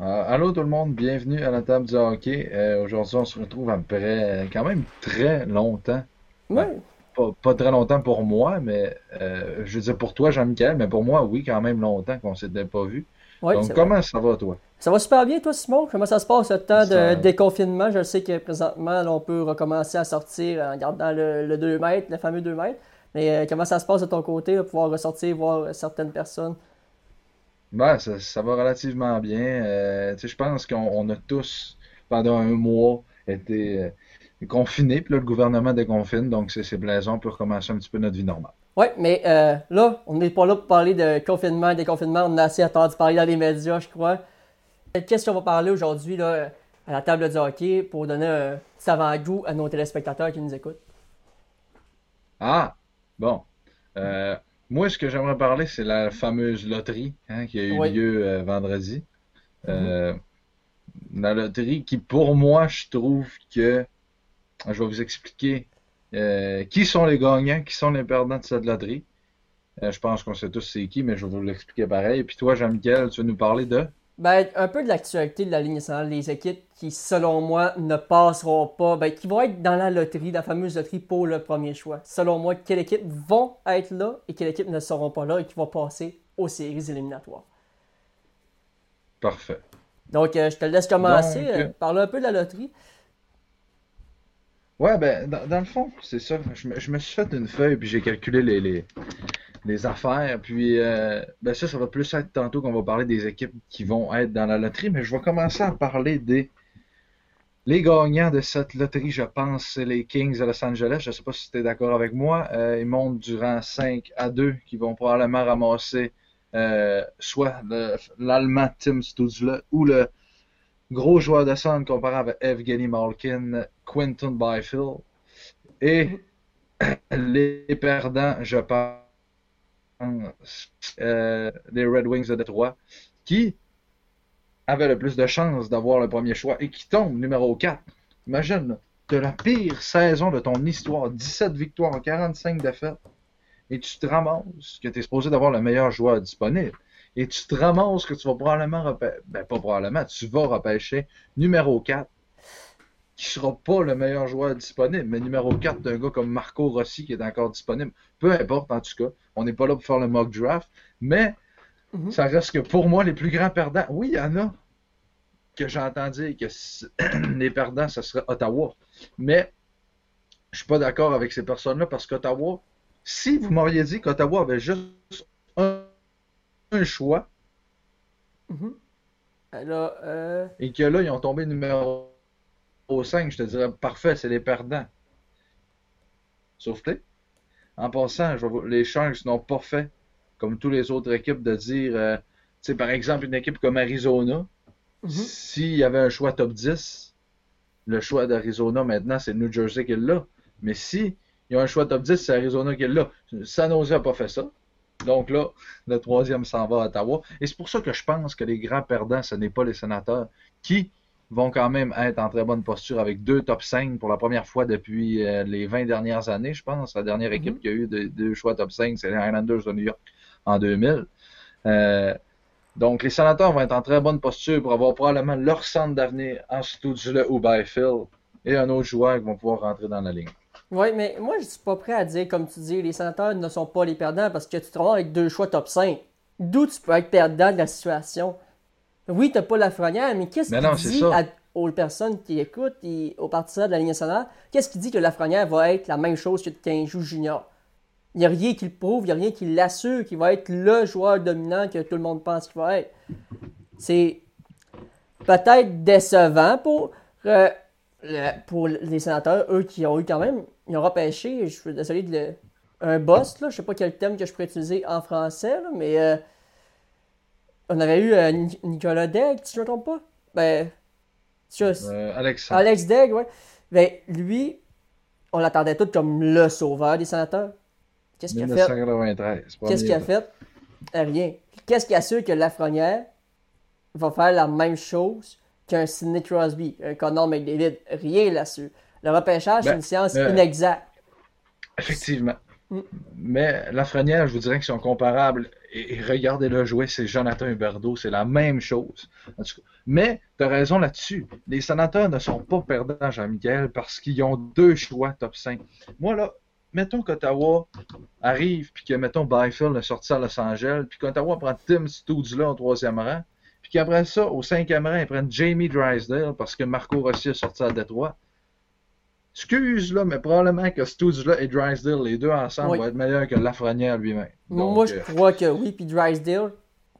Euh, allô tout le monde, bienvenue à la table du hockey. Euh, aujourd'hui, on se retrouve après euh, quand même très longtemps. Oui. Ben, pas, pas très longtemps pour moi, mais euh, je veux dire pour toi, Jean-Michel, mais pour moi, oui, quand même longtemps qu'on s'était pas vu. Ouais, Donc, vrai. comment ça va, toi? Ça va super bien, toi, Simon? Comment ça se passe, le temps de déconfinement? Je sais que présentement, là, on peut recommencer à sortir en gardant le, le 2 mètres, le fameux 2 mètres. Mais euh, comment ça se passe de ton côté, là, pouvoir ressortir, voir euh, certaines personnes? Ben, ça, ça va relativement bien. Euh, tu sais, je pense qu'on on a tous, pendant un mois, été euh, confinés, puis là, le gouvernement déconfine, donc c'est c'est plaisant, on peut recommencer un petit peu notre vie normale. Ouais, mais euh, là, on n'est pas là pour parler de confinement, déconfinement. On a assez entendu parler dans les médias, je crois. Qu'est-ce qu'on va parler aujourd'hui, là, à la table du hockey, pour donner un petit avant-goût à nos téléspectateurs qui nous écoutent? Ah, bon. Euh, moi, ce que j'aimerais parler, c'est la fameuse loterie hein, qui a eu Oui. lieu euh, vendredi. Euh, la loterie qui, pour moi, je trouve que... Je vais vous expliquer euh, qui sont les gagnants, qui sont les perdants de cette loterie. Je pense qu'on sait tous c'est qui, mais je vais vous l'expliquer pareil. Et puis toi, Jean-Michel, tu vas nous parler de... Ben, un peu de l'actualité de la Ligue nationale, les équipes qui, selon moi, ne passeront pas, ben, qui vont être dans la loterie, la fameuse loterie pour le premier choix. Selon moi, quelles équipes vont être là et quelles équipes ne seront pas là et qui vont passer aux séries éliminatoires. Parfait. Donc, euh, je te laisse commencer, Donc, euh, parler un peu de la loterie. Ouais, ben, dans, dans le fond, c'est ça. Je me, je me suis fait une feuille, puis j'ai calculé les, les, les affaires. Puis, euh, ben ça, ça va plus être tantôt qu'on va parler des équipes qui vont être dans la loterie, mais je vais commencer à parler des les gagnants de cette loterie. Je pense c'est les Kings de Los Angeles. Je sais pas si tu es d'accord avec moi. Euh, ils montent durant 5 à 2, qui vont probablement ramasser euh, soit le- l'Allemand Tim Stutzle ou le gros joueur de centre comparé avec Evgeny Malkin, Quinton Byfield. Et les perdants, je pense, euh, les Red Wings de Détroit, qui avaient le plus de chances d'avoir le premier choix et qui tombent numéro 4. Imagine, de la pire saison de ton histoire, 17 victoires, 45 défaites, et tu te ramasses que tu es supposé d'avoir le meilleur joueur disponible. Et tu te ramasses que tu vas probablement repêcher, ben pas probablement, tu vas repêcher numéro 4, qui sera pas le meilleur joueur disponible, mais numéro 4 d'un gars comme Marco Rossi qui est encore disponible. Peu importe en tout cas, on n'est pas là pour faire le mock draft, mais Mhm. ça reste que pour moi, les plus grands perdants, oui, il y en a que j'ai entendu que les perdants, ce serait Ottawa. Mais je suis pas d'accord avec ces personnes-là parce qu'Ottawa, si vous m'auriez dit qu'Ottawa avait juste un, un choix Mhm. Alors, euh, et que là, ils ont tombé numéro 5, je te dirais parfait, c'est les perdants. Sauf que, en passant, je vais vous- les Sharks n'ont pas fait, comme toutes les autres équipes, de dire, euh, tu sais, par exemple, une équipe comme Arizona, mhm. s'il y avait un choix top 10, le choix d'Arizona maintenant, c'est New Jersey qui l'a. Mais si il y a un choix top 10, c'est Arizona qui l'a. San Jose n'a pas fait ça. Donc là, le troisième s'en va à Ottawa. Et c'est pour ça que je pense que les grands perdants, ce n'est pas les sénateurs, qui vont quand même être en très bonne posture avec deux top 5 pour la première fois depuis euh, les 20 dernières années, je pense. La dernière équipe Mhm. qui a eu de- deux choix top 5, c'est les Highlanders de New York en 2000. Euh, donc, les sénateurs vont être en très bonne posture pour avoir probablement leur centre d'avenir en Stutzle ou Byfield et un autre joueur qui vont pouvoir rentrer dans la ligne. Oui, mais moi, je suis pas prêt à dire, comme tu dis, les sénateurs ne sont pas les perdants parce que tu te avec deux choix top 5. D'où tu peux être perdant de la situation? Oui, t'as pas la Lafrenière, mais qu'est-ce Mais qui non, c'est dit à- aux personnes qui écoutent et aux partisans de la Ligue nationale, qu'est-ce qui dit que Lafrenière va être la même chose que qu'un joue junior? Il n'y a rien qui le prouve, il n'y a rien qui l'assure qu'il va être le joueur dominant que tout le monde pense qu'il va être. C'est peut-être décevant pour, euh, pour les sénateurs, eux qui ont eu quand même, ils ont repêché, je suis désolé de le, un boss, là, je sais pas quel thème que je pourrais utiliser en français, là, mais euh, on avait eu euh, Nic- Nicolas Degg, si je ne me trompe pas? Ben, tu vois, Euh, Alexandre. Alex Degg, ouais. Ben, lui, on l'attendait tout comme le sauveur des sénateurs. Qu'est-ce qu'il a fait? 1993. Qu'est-ce qu'il a fait? Euh, Rien. Qu'est-ce qui assure que Lafrenière va faire la même chose qu'un Sidney Crosby, un Connor McDavid? Rien là-dessus. Le repêchage, c'est Ben, une science euh, inexacte. Effectivement. Mm. Mais Lafrenière, je vous dirais qu'ils sont comparables et, regardez-le jouer, c'est Jonathan Huberdeau, c'est la même chose. mais tu as raison là-dessus. Les sénateurs ne sont pas perdants, Jean-Michel, parce qu'ils ont deux choix top 5. Moi, là, mettons qu'Ottawa arrive, puis que, mettons, Byfield est sorti à Los Angeles, puis qu'Ottawa prend Tim là au troisième rang, puis qu'après ça, au cinquième rang, ils prennent Jamie Drysdale parce que Marco Rossi est sorti à Détroit. Excuse, là, mais probablement que Stooges-là et Drysdale, les deux ensemble, vont être meilleurs que Lafrenière lui-même. Moi, je euh, crois que oui, puis Drysdale,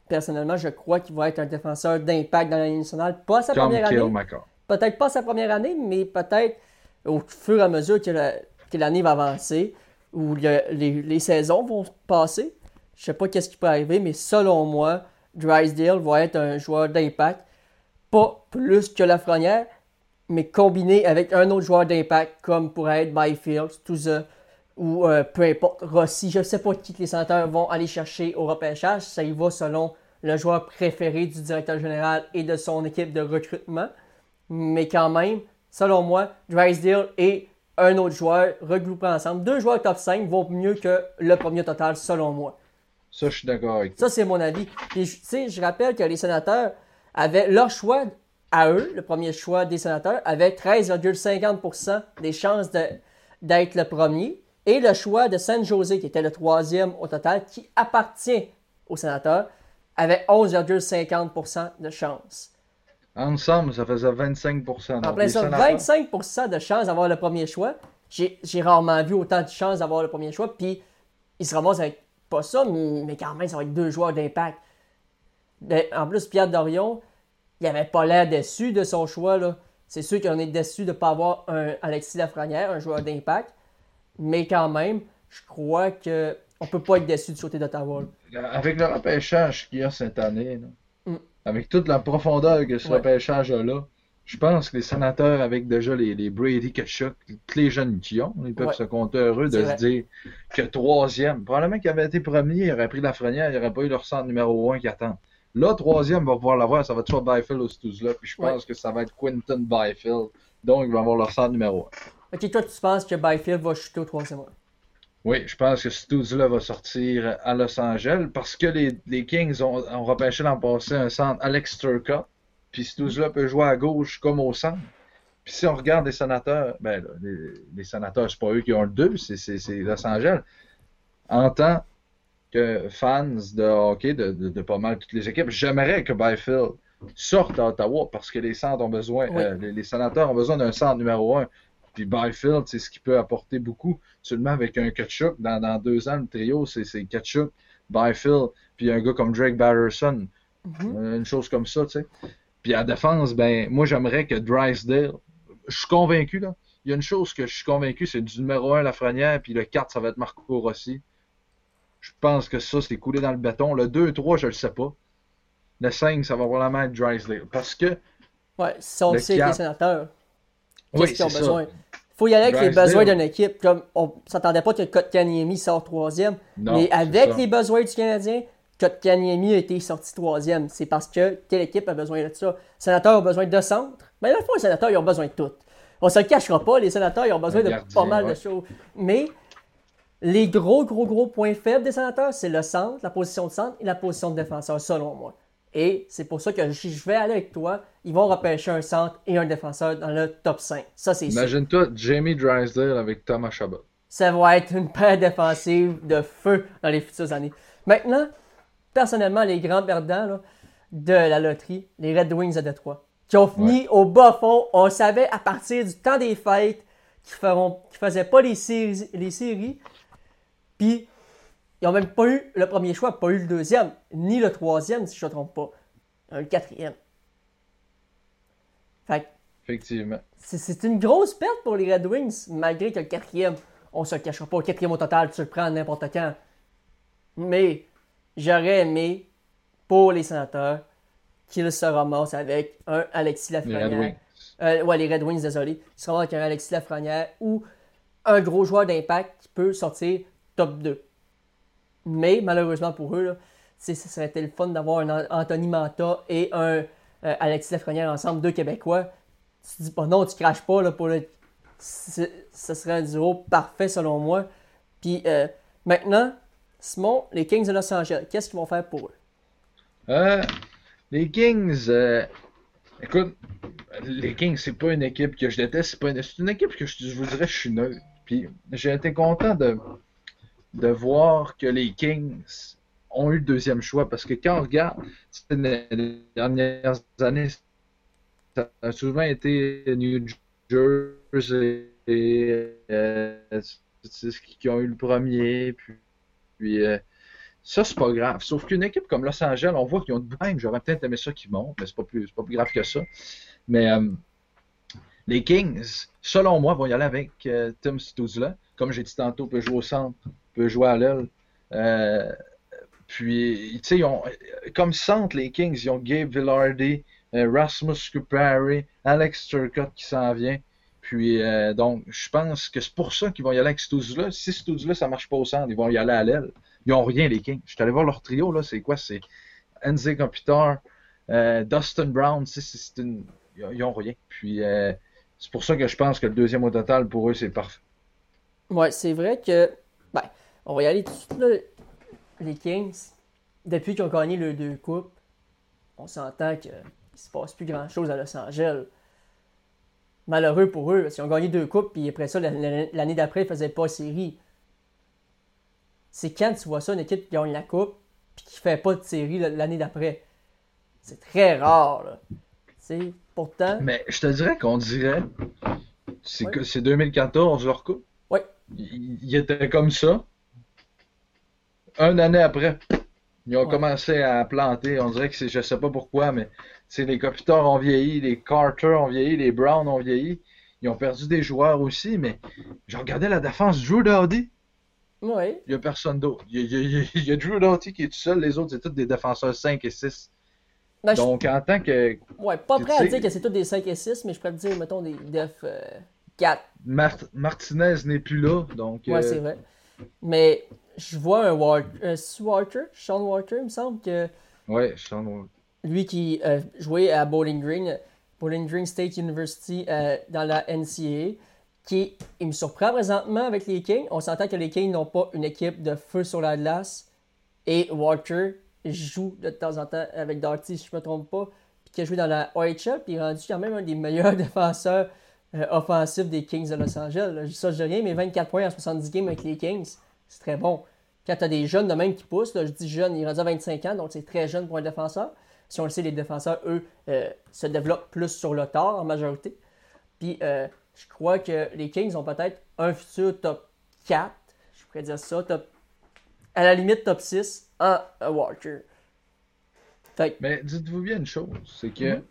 personnellement, je crois qu'il va être un défenseur d'impact dans la Ligue nationale. Pas sa première année. Peut-être pas sa première année, mais peut-être au fur et à mesure que l'année va avancer, ou les, saisons vont passer. Je sais pas qu'est-ce qui peut arriver, mais selon moi, Drysdale va être un joueur d'impact. Pas plus que Lafrenière, mais combiné avec un autre joueur d'impact, comme pourrait être Byfield, Touza, ou euh, peu importe, Rossi. Je ne sais pas qui les sénateurs vont aller chercher au repêchage. Ça y va selon le joueur préféré du directeur général et de son équipe de recrutement. Mais quand même, selon moi, Drysdale et un autre joueur regroupés ensemble, deux joueurs top 5 vont mieux que le premier total, selon moi. Ça, je suis d'accord avec toi. Ça, c'est mon avis. Puis, tu sais, je rappelle que les sénateurs avaient leur choix à eux, le premier choix des sénateurs, avait 13,50% des chances d'être le premier. Et le choix de San Jose, qui était le troisième au total, qui appartient aux sénateurs, avait 11,50% de chances. Ensemble, ça faisait 25%. En plein ça, 25% de chances d'avoir le premier choix. J'ai rarement vu autant de chances d'avoir le premier choix. Puis, ils se ramassent avec pas ça, mais quand même, ça va être deux joueurs d'impact. En plus, Pierre Dorion, il avait pas l'air déçu de son choix. Là. C'est sûr qu'on est déçu de ne pas avoir un Alexis Lafrenière, un joueur d'impact. Mais quand même, je crois qu'on ne peut pas être déçu du côté d'Ottawa. Avec le repêchage qu'il y a cette année, mm. avec toute la profondeur que ce repêchage a là, je pense que les sénateurs, avec déjà les, les Brady Kachuk, tous les jeunes qui ont, ils peuvent se compter heureux de se dire que troisième, probablement qu'il avait été premier, il aurait pris la frenière, il n'aurait pas eu leur centre numéro un qui attend. Là, troisième va pouvoir l'avoir, ça va être soit Byfield ou Stools-là, puis je pense que ça va être Quinton Byfield. Donc, ils vont avoir leur centre numéro 1. Ok, toi, tu penses que Byfield va chuter au troisième? Oui, je pense que Stools-là va sortir à Los Angeles parce que les, les Kings ont, ont repêché l'an passé un centre Alex Turcotte, puis Stools-là peut jouer à gauche comme au centre. Puis si on regarde les sénateurs, ben là, les, les sénateurs, c'est pas eux qui ont le 2, c'est Los Angeles. En temps, que fans de hockey de, pas mal toutes les équipes, j'aimerais que Byfield sorte à Ottawa parce que les centres ont besoin, euh, les, sénateurs ont besoin d'un centre numéro un. Puis Byfield, c'est ce qui peut apporter beaucoup. Seulement avec un Ketchup, dans, dans deux ans, le trio, c'est Ketchup, Byfield, puis un gars comme Drake Batterson. Mm-hmm. Euh, une chose comme ça, tu sais. Puis à défense, ben, moi, j'aimerais que Drysdale, je suis convaincu, là. Il y a une chose que je suis convaincu, c'est du numéro 1 Lafrenière, puis le 4, ça va être Marco Rossi. Je pense que ça, c'est coulé dans le béton. Le 2 3, je le sais pas. Le 5, ça va probablement être Drysdale. Parce que. Ouais, si on sait les sénateurs, qu'est-ce qu'ils ont besoin? Il faut y aller avec les besoins d'une équipe. Comme on s'attendait pas que Kotkaniemi sorte troisième. mais avec les besoins du Canadien, Kotkaniemi a été sorti troisième. C'est parce que telle équipe a besoin de ça. Les sénateurs ont besoin de centres. Mais dans le fond, les sénateurs, ils ont besoin de tout. On se le cachera pas, les sénateurs, ils ont besoin de pas mal de choses. Mais les gros, gros, gros points faibles des sénateurs, c'est le centre, la position de centre et la position de défenseur, selon moi. Et c'est pour ça que je vais aller avec toi. Ils vont repêcher un centre et un défenseur dans le top 5. Ça, c'est Imagine-toi Jamie Drysdale avec Thomas Chabot. Ça va être une paire défensive de feu dans les futures années. Maintenant, personnellement, les grands perdants de la loterie, les Red Wings de Detroit, qui ont fini au bas fond. On savait à partir du temps des fêtes qu'ils ne faisaient pas les les séries puis, ils n'ont même pas eu le premier choix, pas eu le deuxième, ni le troisième, si je ne me trompe pas. Un quatrième. Fait Effectivement. C'est une grosse perte pour les Red Wings, malgré que le quatrième, on se le cachera pas. Le quatrième au total, tu le prends n'importe quand. Mais j'aurais aimé, pour les sénateurs, qu'ils se ramassent avec un Alexis Lafrenière. Les Red Wings. Euh, ouais, les Red Wings, désolé. Ils se ramassent avec un Alexis Lafrenière ou un gros joueur d'impact qui peut sortir top 2. Mais malheureusement pour eux, là, ce serait été le fun d'avoir un Anthony Manta et un euh, Alexis Lafrenière ensemble, deux Québécois. Tu dis pas non, tu craches pas là, pour le. Ce serait un duo parfait selon moi. Puis euh, maintenant, Simon, les Kings de Los Angeles, qu'est-ce qu'ils vont faire pour eux? Euh, les Kings, écoute, les Kings, c'est pas une équipe que je déteste, c'est une, une équipe que je, je vous dirais, je suis neutre. Puis j'ai été content de, de voir que les Kings ont eu le deuxième choix parce que quand on regarde les dernières années, ça a souvent été New Jersey euh, qui ont eu le premier, puis, puis euh, ça, c'est pas grave. Sauf qu'une équipe comme Los Angeles, on voit qu'ils ont de même. J'aurais peut-être aimé ça qu'ils montent, mais c'est pas plus, pas plus grave que ça. Mais euh, les Kings, selon moi, vont y aller avec euh, Tim Stuzla. Comme j'ai dit tantôt, peut jouer au centre, jouer à l'aile. Euh, puis, tu sais, comme centre, les Kings, ils ont Gabe Villardy, Rasmus Kupari, Alex Turcotte qui s'en vient. Puis, donc, je pense que c'est pour ça qu'ils vont y aller avec Stuzla. Si Stuzla, ça marche pas au centre, ils vont y aller à l'aile. Ils ont rien, les Kings. Je suis allé voir leur trio, là. C'est quoi? C'est Enze Computer, euh, Dustin Brown. C'est, une... Ils ont rien. Puis euh, c'est pour ça que je pense que le deuxième au total, pour eux, c'est parfait. Ouais, c'est vrai que. Ben, on va y aller tout de suite, là. Les Kings, depuis qu'ils ont gagné le deux coupes, on s'entend qu'il ne se passe plus grand-chose à Los Angeles. Malheureux pour eux, parce qu'ils ont gagné deux coupes, puis après ça, l'année d'après, ils ne faisaient pas série c'est quand tu vois ça, une équipe qui gagne la coupe puis qui fait pas de série l'année d'après? C'est très rare, là. sais, pourtant. Mais je te dirais qu'on dirait. C'est que c'est 2014 leur coupe. Oui. Il, était comme ça. Un année après, ils ont commencé à planter. On dirait que c'est, je sais pas pourquoi, mais c'est les Copitors ont vieilli, les Carter ont vieilli, les Brown ont vieilli. Ils ont perdu des joueurs aussi, mais je regardais la défense Drew Dowdy. Il n'y a personne d'autre. Il y, a, Drew Doughty qui est tout seul, les autres, c'est tous des défenseurs 5 et 6. Ben, Donc, en tant que. Ouais, pas prêt à dire que c'est tous des 5 et 6, mais je pourrais te dire, mettons, des def 4. Euh, Martinez n'est plus là, donc. Ouais, c'est euh, vrai. Mais je vois un Walker. Walker, Sean Walker, il me semble que. Ouais, Sean Walker. Lui qui euh, jouait à Bowling Green, Bowling Green State University dans la NCAA qui il me surprend présentement avec les Kings. On s'entend que les Kings n'ont pas une équipe de feu sur la glace. Et Walker joue de temps en temps avec Darty, si je ne me trompe pas, puis qui a joué dans la OHL, puis il est rendu quand même un des meilleurs défenseurs euh, offensifs des Kings de Los Angeles. Ça, je dis rien, mais 24 points en 70 games avec les Kings, c'est très bon. Quand tu as des jeunes de même qui poussent, je dis jeune, il rendu à 25 ans, donc c'est très jeune pour un défenseur. Si on le sait, les défenseurs, eux, euh, se développent plus sur le tard en majorité. Puis, euh, je crois que les Kings ont peut-être un futur top 4, je pourrais dire ça, top, à la limite top 6 en Walker. Mais dites-vous bien une chose, c'est que mhm.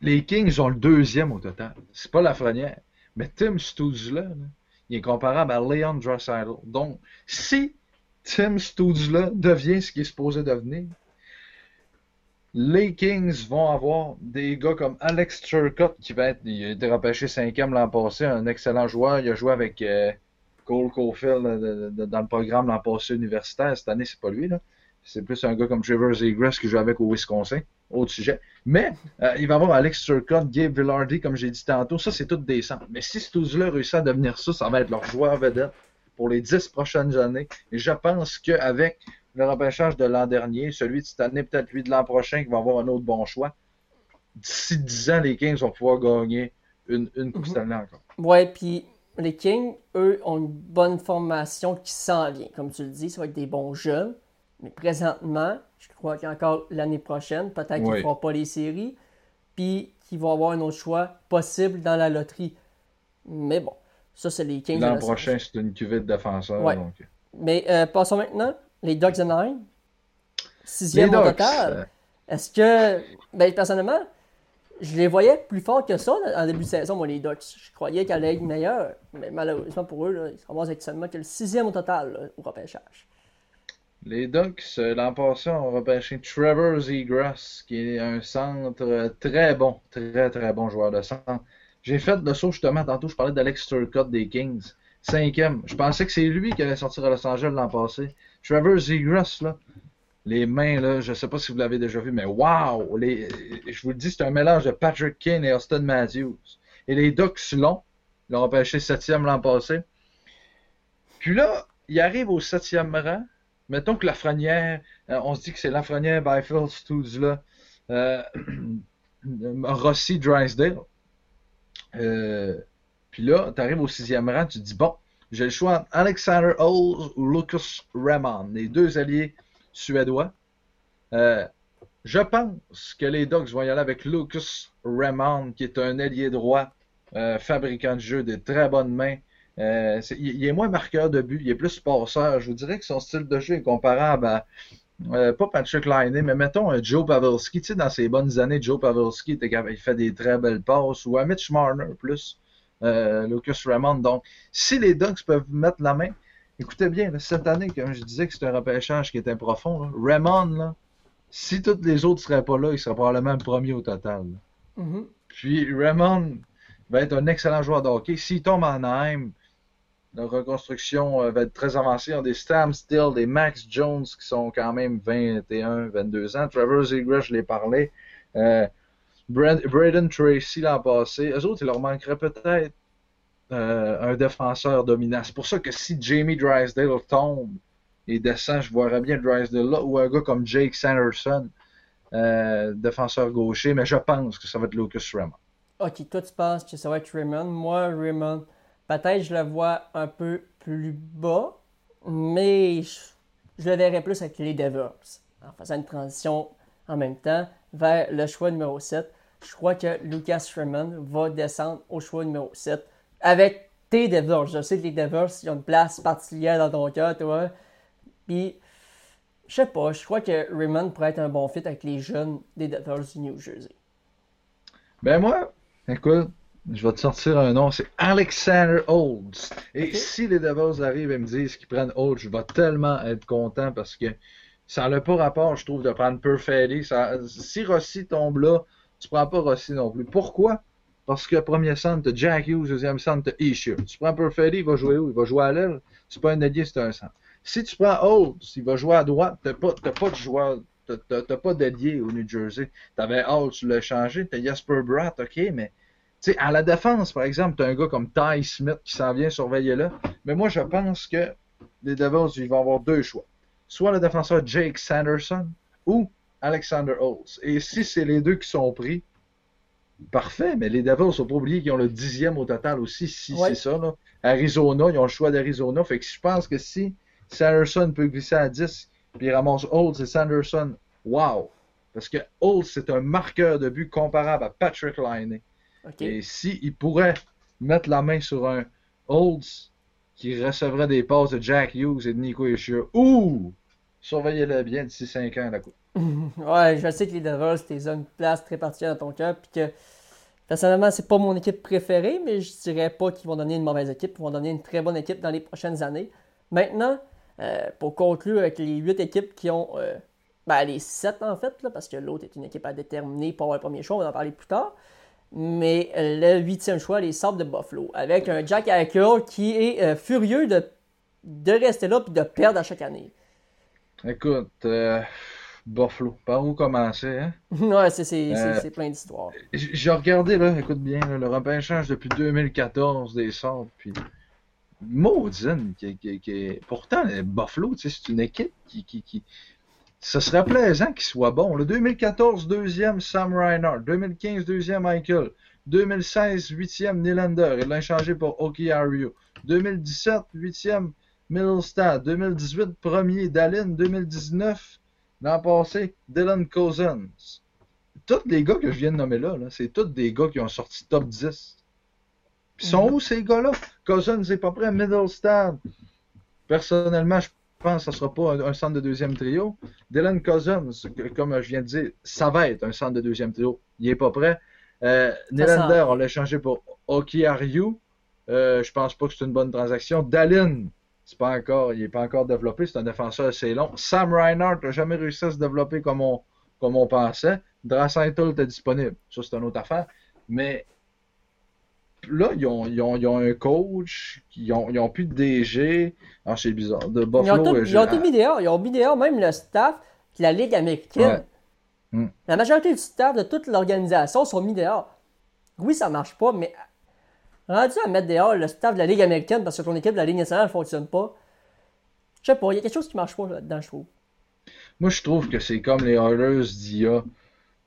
les Kings ont le deuxième au total. C'est pas la frenière. Mais Tim Stoodzla, il est comparable à Leon Draisaitl. Donc, si Tim Stoodzla devient ce qu'il est supposé devenir, les Kings vont avoir des gars comme Alex Turcotte qui va être, il a été repêché cinquième l'an passé, un excellent joueur. Il a joué avec euh, Cole Caulfield dans le programme l'an passé universitaire. Cette année, c'est pas lui. là. C'est plus un gars comme Trevor Zegras qui joue avec au Wisconsin. Autre sujet. Mais euh, il va avoir Alex Turcotte, Gabe Villardy, comme j'ai dit tantôt. Ça, c'est tout décent. Mais si là réussit à devenir ça, ça va être leur joueur vedette pour les dix prochaines années. Et je pense qu'avec le repêchage de l'an dernier, celui de cette année, peut-être lui de l'an prochain qui va avoir un autre bon choix. D'ici 10 ans, les Kings vont pouvoir gagner une, une Coupe mhm. encore. Ouais, puis les Kings, eux, ont une bonne formation qui s'en vient. Comme tu le dis, ça va être des bons jeunes. Mais présentement, je crois qu'encore l'année prochaine, peut-être qu'ils ne feront pas les séries, puis qu'ils vont avoir un autre choix possible dans la loterie. Mais bon, ça, c'est les Kings. L'an prochain, c'est une cuvée de défenseurs. Mais euh, passons maintenant les Ducks de Nine. Sixième au total. Est-ce que, ben, personnellement, je les voyais plus forts que ça en début de saison, moi, les Ducks. Je croyais qu'elle allait être meilleure, mais malheureusement pour eux, là, ils se ramassent actuellement que le sixième au total au repêchage. Les Ducks, euh, l'an passé, ont repêché Trevor Zegras, qui est un centre très bon, très très bon joueur de centre. J'ai fait de saut justement, tantôt je parlais d'Alex Turcotte des Kings. Cinquième. Je pensais que c'est lui qui allait sortir à Los Angeles l'an passé. Trevor Zegras, là, les mains, là, je sais pas si vous l'avez déjà vu, mais wow! Les, je vous le dis, c'est un mélange de Patrick Kane et Austin Matthews. Et les Ducks l'ont. Ils l'ont repêché septième l'an passé. Puis là, il arrive au septième rang. Mettons que Lafrenière, euh, on se dit que c'est Lafrenière, Byfield, Studs là. Euh, Rossi, Drysdale. Euh, puis là, tu arrives au sixième rang, tu te dis, bon, j'ai le choix entre Alexander Oles ou Lucas Raymond, les deux alliés suédois. Je pense que les Dogs vont y aller avec Lucas Raymond, qui est un allié droit, fabricant de jeu, de très bonnes mains. Euh, il, est moins marqueur de but, il est plus passeur. Je vous dirais que son style de jeu est comparable à, pas Patrick Liney, mais mettons un Joe Pavelski. Tu sais, dans ses bonnes années, Joe Pavelski il fait des très belles passes, ou à Mitch Marner plus. Euh, Lucas Raymond. Donc, si les Ducks peuvent mettre la main, écoutez bien, cette année, comme je disais que c'était un repêchage qui était profond, Raymond, si tous les autres ne seraient pas là, il serait probablement le premier au total. Mm-hmm. Puis Raymond va être un excellent joueur de hockey. S'il tombe en Anaheim, la reconstruction euh, va être très avancée. On a des Stam Still, des Max Jones qui sont quand même 21, 22 ans. Trevor Ziegler, je l'ai parlé. Euh, Braden Tracy l'an passé, eux autres, il leur manquerait peut-être euh, un défenseur dominant. C'est pour ça que si Jamie Drysdale tombe et descend, je verrais bien Drysdale là, ou un gars comme Jake Sanderson, défenseur gaucher, mais je pense que ça va être Lucas Raymond. Ok, toi tu penses que ça va être Raymond. Moi, Raymond, peut-être je le vois un peu plus bas, mais je, le verrais plus avec les Devils en faisant une transition en même temps vers le choix numéro 7. Je crois que Lucas Freeman va descendre au choix numéro 7 avec tes Devils. Je sais que les Devils, ils ont une place particulière dans ton cœur, toi. Puis, je sais pas, je crois que Raymond pourrait être un bon fit avec les jeunes des Devils du New Jersey. Ben moi, écoute, je vais te sortir un nom, c'est Alexander Olds. Et si les Devils arrivent et me disent qu'ils prennent Olds, je vais tellement être content parce que ça n'a pas rapport, je trouve, de prendre Perfetti. si Rossi tombe là, tu prends pas Rossi non plus. Pourquoi? Parce que premier centre, tu Jack Hughes, deuxième centre, tu Isher. Tu prends Perfetti, il va jouer où? Il va jouer à l'aile. C'est pas un allié, c'est un centre. Si tu prends Olds, il va jouer à droite, tu pas, pas de joueur, t'as pas d'allié au New Jersey. T'avais Olds, tu l'as changé, t'as Jasper Bratt, ok, mais sais, à la défense, par exemple, tu as un gars comme Ty Smith qui s'en vient surveiller là. Mais moi, je pense que les Devils, ils vont avoir deux choix soit le défenseur Jake Sanderson ou Alexander Holtz. Et si c'est les deux qui sont pris, parfait, mais les Devils, faut pas oublier qu'ils ont le dixième au total aussi, si c'est ça. Là. Arizona, ils ont le choix d'Arizona. Fait que je pense que si Sanderson peut glisser à 10, puis il ramasse Holtz et Sanderson, wow! Parce que Holtz, c'est un marqueur de but comparable à Patrick Liney. Et s'il il pourrait mettre la main sur un Holtz qui recevrait des passes de Jack Hughes et de Nico Ishier, ouh! surveillez-le bien d'ici 5 ans, la coupe. ouais, je sais que les Devils, c'était une place très particulière dans ton cœur, puis que personnellement, c'est pas mon équipe préférée, mais je dirais pas qu'ils vont donner une mauvaise équipe, ils vont donner une très bonne équipe dans les prochaines années. Maintenant, euh, pour conclure avec les 8 équipes qui ont. Euh, ben, les 7 en fait, là, parce que l'autre est une équipe à déterminer pour avoir le premier choix, on va en parler plus tard. Mais le huitième choix, les Sabres de Buffalo, avec un Jack Eichel qui est euh, furieux de, de rester là et de perdre à chaque année. Écoute, euh, Buffalo, par où commencer, hein? ouais, c'est euh, plein d'histoires. J'ai regardé, là, écoute bien, le repêchage depuis 2014 des sorts, puis maudine, qui, qui, pourtant, Buffalo, tu sais, c'est une équipe qui, qui, qui... Ce serait plaisant qu'il soit bon. Le 2014, deuxième, Sam Reinhardt. 2015, deuxième, Michael. 2016, huitième, Nylander. Il l'a changé pour Oki Ario. 2017, huitième, Middlestad, 2018, premier. Dallin, 2019, l'an passé, Dylan Cousins. Tous les gars que je viens de nommer là, c'est tous des gars qui ont sorti top 10. Ils sont mhm. où ces gars-là? Cousins n'est pas prêt, Middlestad. Personnellement, je pense que ce ne sera pas un, centre de deuxième trio. Dylan Cousins, comme je viens de dire, ça va être un centre de deuxième trio. Il n'est pas prêt. Euh, Nylander, on l'a changé pour Oki Ariu. Euh, je pense pas que c'est une bonne transaction. Dallin, c'est pas encore, il n'est pas encore développé, c'est un défenseur assez long. Sam Reinhardt n'a jamais réussi à se développer comme on, comme on pensait. Drassaitl était disponible. Ça, c'est une autre affaire. Mais là, ils ont, ils ont, ils ont un coach, ils ont, ils ont plus de DG. Ah, c'est bizarre. De Buffalo, ils ont tout, ils ont tout mis dehors. Ils ont mis dehors même le staff de la Ligue américaine. Hmm. La majorité du staff de toute l'organisation sont mis dehors. Oui, ça marche pas, mais rendu à mettre dehors le staff de la Ligue américaine parce que ton équipe de la Ligue nationale ne fonctionne pas, Je sais pas, il y a quelque chose qui marche pas là-dedans, je trouve. Moi, je trouve que c'est comme les Oilers d'il y a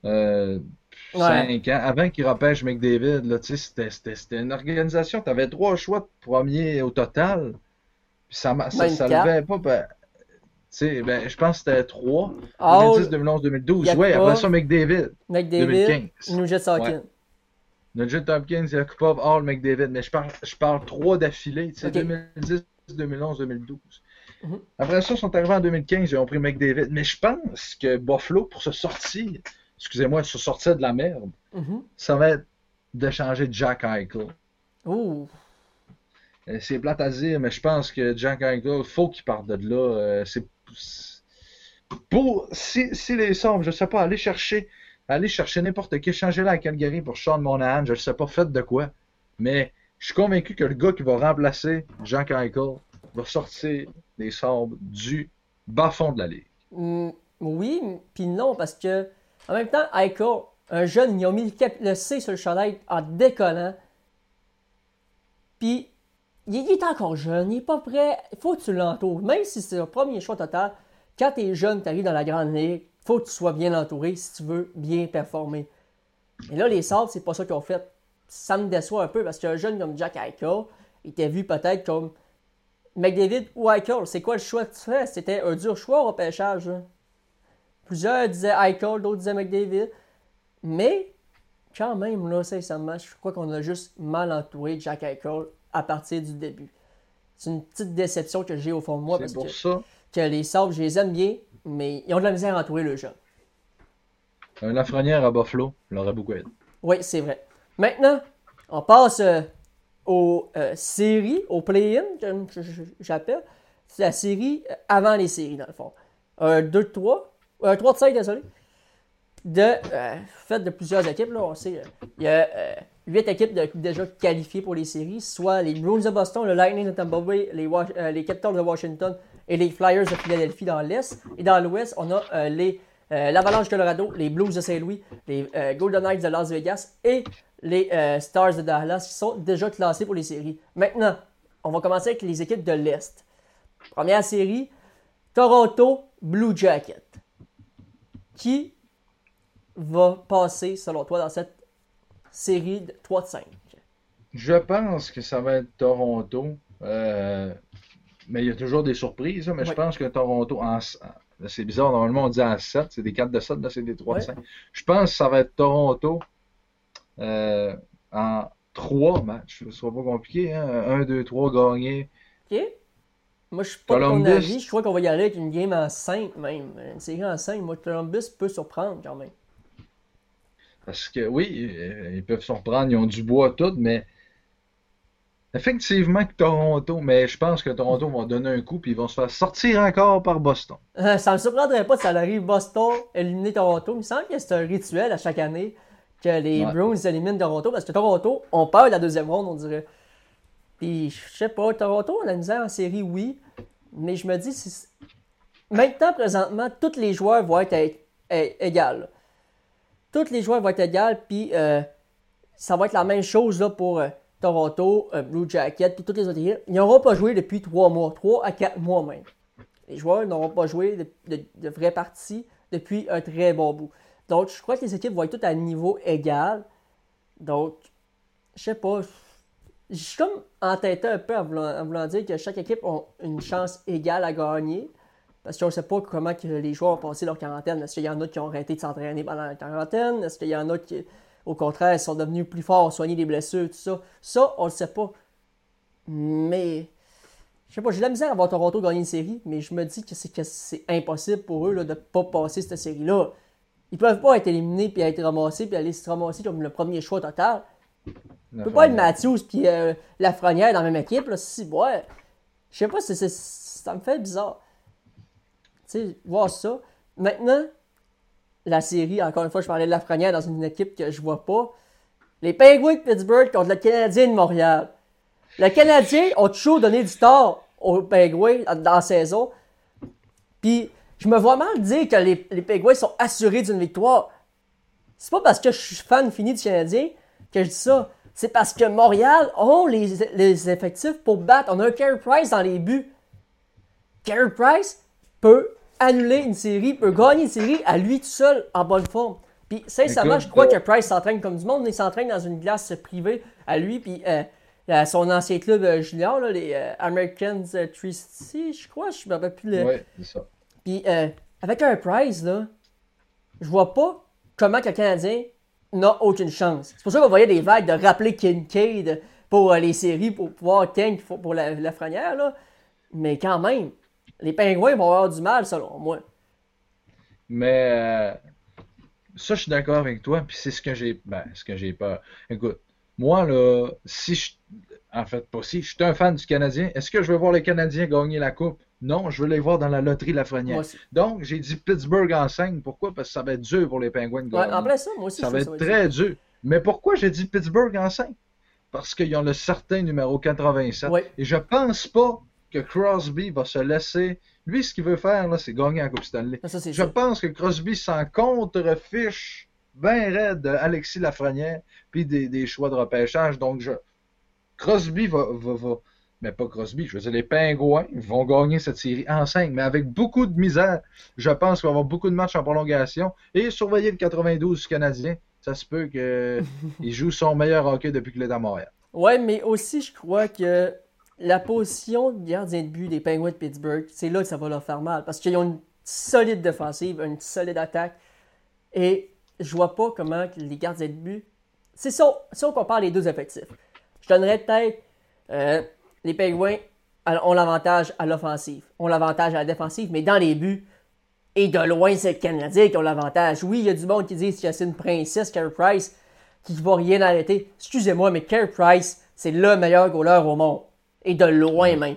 euh, 5 ans. Avant qu'ils repêchent McDavid, là, tu sais, c'était- c'était c'était une organisation. Tu avais trois choix de premier au total. Puis ça, ça, ça levait pas. Ben, ben, je pense que c'était 3. Hall, 2010, 2011, 2012. Yakupov, Ouais, après ça, McDavid. McDavid, 2015. Nugent Hawkins. Nugent Hopkins, Yakupov, Hall, McDavid. Mais je parle, je parle trois d'affilée. Tu sais, Ok. 2010, 2011, 2012. Mhm. Après ça, ils sont arrivés en 2015, ils ont pris McDavid. Mais je pense que Buffalo, pour se sortir, excusez-moi, se sortir de la merde, Mhm. ça va être de changer Jack Eichel. Ouh. Euh, C'est plate à dire, mais je pense que Jack Eichel, faut qu'il parte de là. Euh, C'est pour si, si les sommes, je sais pas, aller chercher, aller chercher n'importe qui, changer la à Calgary pour Sean Monahan, je sais pas, faites de quoi. Mais je suis convaincu que le gars qui va remplacer Jack Eichel va sortir des sabres du bas fond de la ligue. Mm, oui, puis non, parce que en même temps, Eichel, un jeune, ils ont mis le, C sur le chandail en décollant. Puis, il, il est encore jeune, il est pas prêt. Il faut que tu l'entoures. Même si c'est le premier choix total, quand tu es jeune, tu arrives dans la grande ligue, faut que tu sois bien entouré si tu veux bien performer. Et là, les Sabres, c'est pas ça qu'ils ont fait. Ça me déçoit un peu parce qu'un jeune comme Jack Eichel était vu peut-être comme McDavid ou Eichel. C'est quoi le choix que tu fais? C'était un dur choix au repêchage. hein? Plusieurs disaient Eichel, d'autres disaient McDavid. Mais, quand même, là, sincèrement, je crois qu'on a juste mal entouré Jack Eichel à partir du début. C'est une petite déception que j'ai au fond de moi parce pour que, ça, que les Sabres, je les aime bien, mais ils ont de la misère à entourer le jeune. un Lafrenière à Buffalo l'aurait beaucoup aidé. Oui, c'est vrai. Maintenant, on passe euh, aux euh, séries, aux play-in, comme j'appelle. C'est la série euh, avant les séries, dans le fond. Un 2 de 3, un 3 de 5, désolé. De, euh, fait de plusieurs équipes, là, on sait. euh, Il y a 8 équipes de- déjà qualifiées pour les séries, soit les Bruins de Boston, le Lightning de Tampa Bay, les, euh, les Capitals de Washington et les Flyers de Philadelphie dans l'Est. Et dans l'Ouest, on a euh, les euh, l'Avalanche Colorado, les Blues de Saint-Louis, les euh, Golden Knights de Las Vegas et les euh, Stars de Dallas qui sont déjà classés pour les séries. Maintenant, on va commencer avec les équipes de l'Est. Première série, Toronto Blue Jacket. Qui va passer, selon toi, dans cette série de 3 de 5? Je pense que ça va être Toronto. euh, mais il y a toujours des surprises. mais je pense que Toronto, en, là, c'est bizarre, normalement on dit en 7, c'est des 4 de 7, là c'est des 3 de Ouais. 5. Je pense que ça va être Toronto euh, en 3 matchs. Ce sera pas compliqué. Hein? 1, 2, 3 gagnés. OK? Moi, je suis pas de ton avis. Je crois qu'on va y aller avec une game en 5 même. Une série en 5. Moi, Columbus peut surprendre quand même. Parce que oui, euh, ils peuvent surprendre, ils ont du bois tout, mais effectivement que Toronto, mais je pense que Toronto va donner un coup puis ils vont se faire sortir encore par Boston. Euh, ça me surprendrait pas si ça arrive Boston éliminer Toronto. Il me semble que c'est un rituel à chaque année que les Ouais. Bruins éliminent Toronto parce que Toronto ont peur de la deuxième ronde, on dirait. Puis, je sais pas, Toronto a la misère en série, oui, mais je me dis, maintenant, présentement, tous les joueurs vont être égales. Tous les joueurs vont être égales, puis euh, ça va être la même chose là, pour euh, Toronto, euh, Blue Jacket, puis toutes les autres équipes. Ils n'auront pas joué depuis trois mois, trois à quatre mois même. Les joueurs n'auront pas joué de vraies parties depuis un très bon bout. Donc, je crois que les équipes vont être toutes à niveau égal. Donc, je sais pas. Je suis comme entêté un peu en voulant, dire que chaque équipe a une chance égale à gagner. Parce qu'on ne sait pas comment les joueurs ont passé leur quarantaine. Est-ce qu'il y en a qui ont arrêté de s'entraîner pendant la quarantaine? Est-ce qu'il y en a qui, au contraire, sont devenus plus forts, ont soigné des blessures, tout ça? Ça, on le sait pas. Mais, je sais pas, j'ai de la misère à voir Toronto gagner une série, mais je me dis que c'est, impossible pour eux de ne pas passer cette série-là. Ils peuvent pas être éliminés puis être ramassés puis aller se ramasser comme le premier choix total. La peut pas être. Matthews puis euh, Lafrenière dans la même équipe, là, si, ouais. Je sais pas, c'est- ça me fait bizarre. Tu sais, voir ça. Maintenant, la série, encore une fois, je parlais de Lafrenière dans une équipe que je vois pas. Les Penguins de Pittsburgh contre le Canadien de Montréal. Le Canadien ont toujours donné du tort aux Penguins dans la saison. Puis, je me vois mal dire que les, les Penguins sont assurés d'une victoire. C'est pas parce que je suis fan fini du Canadien que je dis ça. C'est parce que Montréal ont les, les effectifs pour battre. On a un Carey Price dans les buts. Carey Price peut annuler une série, peut gagner une série à lui tout seul en bonne forme. Puis sincèrement, je crois euh, que Price s'entraîne comme du monde, mais il s'entraîne dans une glace privée à lui, puis euh, à son ancien club euh, junior, là, les euh, Americans euh, 360, je crois, je me rappelle plus le. Ouais, c'est ça. Puis euh, avec un Price, là, je vois pas comment que le Canadien n'a aucune chance. C'est pour ça qu'on voyait des vagues de rappeler Kincaid pour euh, les séries, pour pouvoir tank pour, la, la là. Mais quand même, les Pingouins vont avoir du mal, selon moi. Mais euh, ça, je suis d'accord avec toi, puis c'est ce que j'ai ben, ce que j'ai peur. Écoute, moi, là, si je. En fait, pas si, je suis un fan du Canadien. Est-ce que je veux voir les Canadiens gagner la Coupe? Non, je veux les voir dans la loterie Lafrenière. Donc, j'ai dit Pittsburgh en 5. Pourquoi? Parce que ça va être dur pour les Pingouins de Ouais, en plein ça, moi aussi, Ça va être très dur. Mais pourquoi j'ai dit Pittsburgh en 5? Parce qu'ils ont le certain numéro 87. Ouais. Et je pense pas que Crosby va se laisser. Lui, ce qu'il veut faire, c'est gagner la Coupe Stanley. Ça, Je sûr. pense que Crosby s'en contrefiche bien raide de Alexis Lafrenière puis des, des choix de repêchage. Donc, je... Crosby va, va, va- Mais pas Crosby, je veux dire, les Pingouins vont gagner cette série en 5, mais avec beaucoup de misère. Je pense qu'il va y avoir beaucoup de matchs en prolongation. Et surveiller le 92 du Canadien. Ça se peut qu'il joue son meilleur hockey depuis qu'il est à Montréal. Ouais, mais aussi, je crois que la position de gardien de but des Penguins de Pittsburgh, c'est là que ça va leur faire mal. Parce qu'ils ont une solide défensive, une solide attaque. Et je vois pas comment les gardiens de but. C'est ça, si on compare les deux effectifs. Je donnerais peut-être. euh, les Penguins ont l'avantage à l'offensive, ont l'avantage à la défensive, mais dans les buts, et de loin, c'est le Canadien qui ont l'avantage. Oui, il y a du monde qui dit que c'est une princesse, Carey Price, qui ne va rien arrêter. Excusez-moi, mais Carey Price, c'est le meilleur goaler au monde. Et de loin même.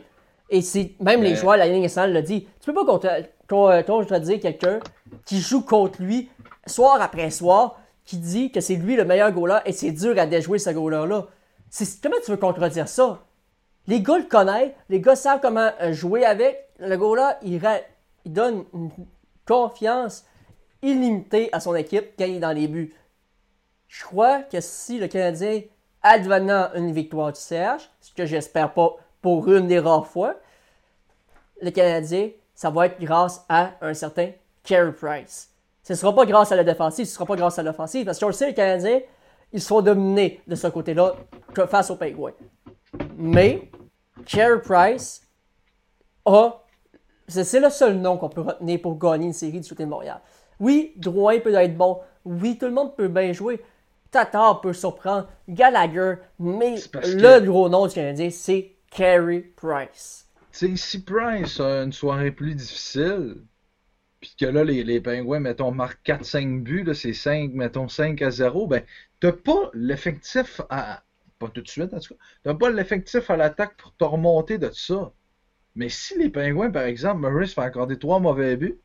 Et c'est même les joueurs de la Ligue nationale le dit. Tu peux pas contre, contre- contredire quelqu'un qui joue contre lui soir après soir, qui dit que c'est lui le meilleur goaler et c'est dur à déjouer ce goaler-là. Comment tu veux contredire ça? Les gars le connaissent, les gars savent comment euh, jouer avec. Le goaler, il, donne une confiance illimitée à son équipe quand il est dans les buts. Je crois que si le Canadien, advenant une victoire du CH, ce que j'espère pas pour une des rares fois, le Canadien, ça va être grâce à un certain Carey Price. Ce ne sera pas grâce à la défensive, ce ne sera pas grâce à l'offensive, parce qu'on le sait, les Canadiens, ils sont dominés de ce côté-là face aux Penguins. Mais, Carey Price a. C'est c'est le seul nom qu'on peut retenir pour gagner une série du côté de Montréal. Oui, Drouin peut être bon. Oui, tout le monde peut bien jouer. Tatar peut surprendre. Gallagher. Mais C'est le que- gros nom du Canadien, c'est Carey Price. Tu sais, si Price a une soirée plus difficile, puis que là, les, les Pingouins, mettons, marquent 4-5 buts, là, c'est 5, mettons 5 à 0, ben, t'as pas l'effectif à. Pas tout de suite, en tout cas. T'as pas l'effectif à l'attaque pour te remonter de ça. Mais si les Pingouins, par exemple, Murray se fait accorder 3 mauvais buts,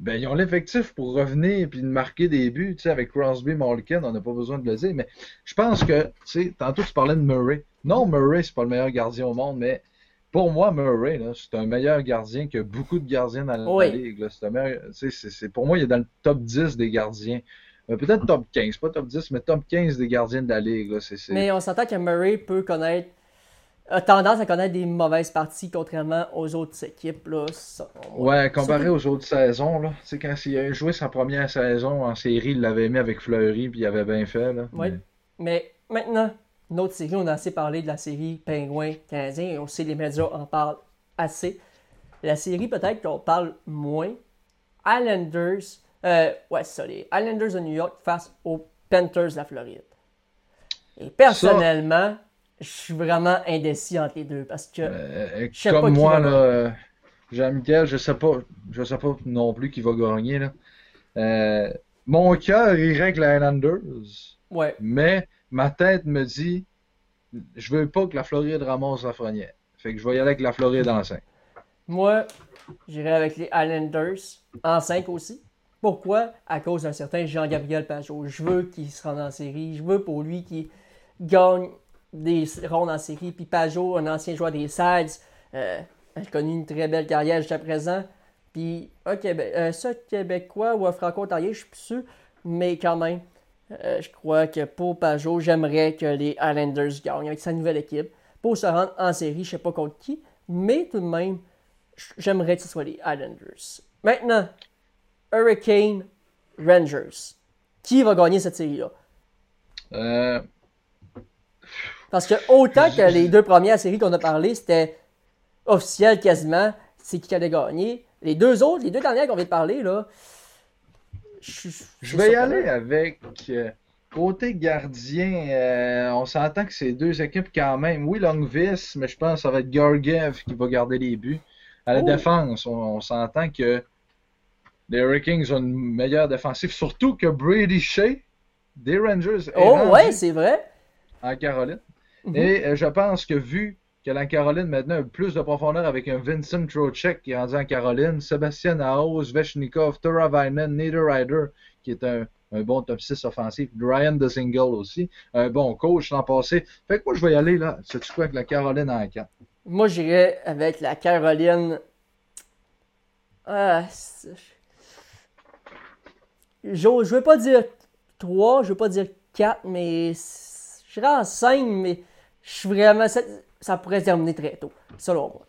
ben, ils ont l'effectif pour revenir et marquer des buts, tu sais, avec Crosby, Malkin, on n'a pas besoin de le dire, mais je pense que, tu sais, tantôt tu parlais de Murray. Non, Murray, c'est pas le meilleur gardien au monde, mais pour moi, Murray, c'est un meilleur gardien que beaucoup de gardiens dans la Oui. ligue. là. Un meilleur- pour moi, il est dans le top 10 des gardiens. Euh, Peut-être top 15, pas top 10, mais top 15 des gardiens de la ligue. là. C'est- c'est- Mais on s'entend que Murray peut connaître. a tendance à connaître des mauvaises parties, contrairement aux autres équipes. Là, Ça, Ouais, comparé aux autres saisons, là. Quand il a joué sa première saison en série, il l'avait mis avec Fleury, puis il avait bien fait, là. Oui. Mais maintenant, une autre série, on a assez parlé de la série Pingouins canadiens et on sait les médias en parlent assez. La série, peut-être qu'on parle moins. Islanders, euh, ouais, c'est ça, les Islanders de New York face aux Panthers de la Floride. Et personnellement, je suis vraiment indécis entre les deux parce que Euh, Je sais pas comme moi, là, euh, Jean-Michel, je sais pas, je sais pas non plus qui va gagner, là. Euh, mon cœur irait avec les Highlanders, ouais, mais ma tête me dit, je veux pas que la Floride ramasse la frenière. Fait que je vais y aller avec la Floride en 5. moi, j'irai avec les Islanders en 5 aussi. Pourquoi? À cause d'un certain Jean-Gabriel Pajot. Je veux qu'il se rende en série. Je veux pour lui qu'il gagne des rondes en série. Puis Pajot, un ancien joueur des Sides, euh, a connu une très belle carrière jusqu'à présent. Puis un Québec, euh, Québécois ou un Franco-Ontarien, je suis plus sûr. Mais quand même, euh, je crois que pour Pajot, j'aimerais que les Islanders gagnent avec sa nouvelle équipe pour se rendre en série. Je sais pas contre qui. Mais tout de même, j'aimerais que ce soit les Islanders. Maintenant, Hurricane Rangers. Qui va gagner cette série-là? Euh, Parce que autant que les deux premières séries qu'on a parlé, c'était officiel quasiment, c'est qui allait gagner. Les deux autres, les deux dernières qu'on vient de parler, là. Je, je vais y aller avec. euh, côté gardien, euh, on s'entend que c'est deux équipes quand même. Oui, Longvis, mais je pense que ça va être Georgiev qui va garder les buts. À la Oh. défense, on, on s'entend que les Hurricanes ont une meilleure défensive, surtout que Brady Shea des Rangers est Oh, ouais, c'est vrai. en Caroline. Mhm. Et euh, je pense que vu que la Caroline maintenant a plus de profondeur avec un Vincent Trocek qui est rendu en Caroline, Sébastien Haos, Veshnikov, Toravainen, Niederreiter qui est un, un bon top 6 offensif, Ryan DeSingle aussi, un bon coach l'an passé. Fait que moi je vais y aller là, sais-tu quoi, avec la Caroline en 4. Moi, j'irais avec la Caroline. Ah, je je veux pas dire 3, je veux pas dire 4, mais c- j'irais en 5, mais je suis vraiment. Ça, ça pourrait se terminer très tôt, selon moi.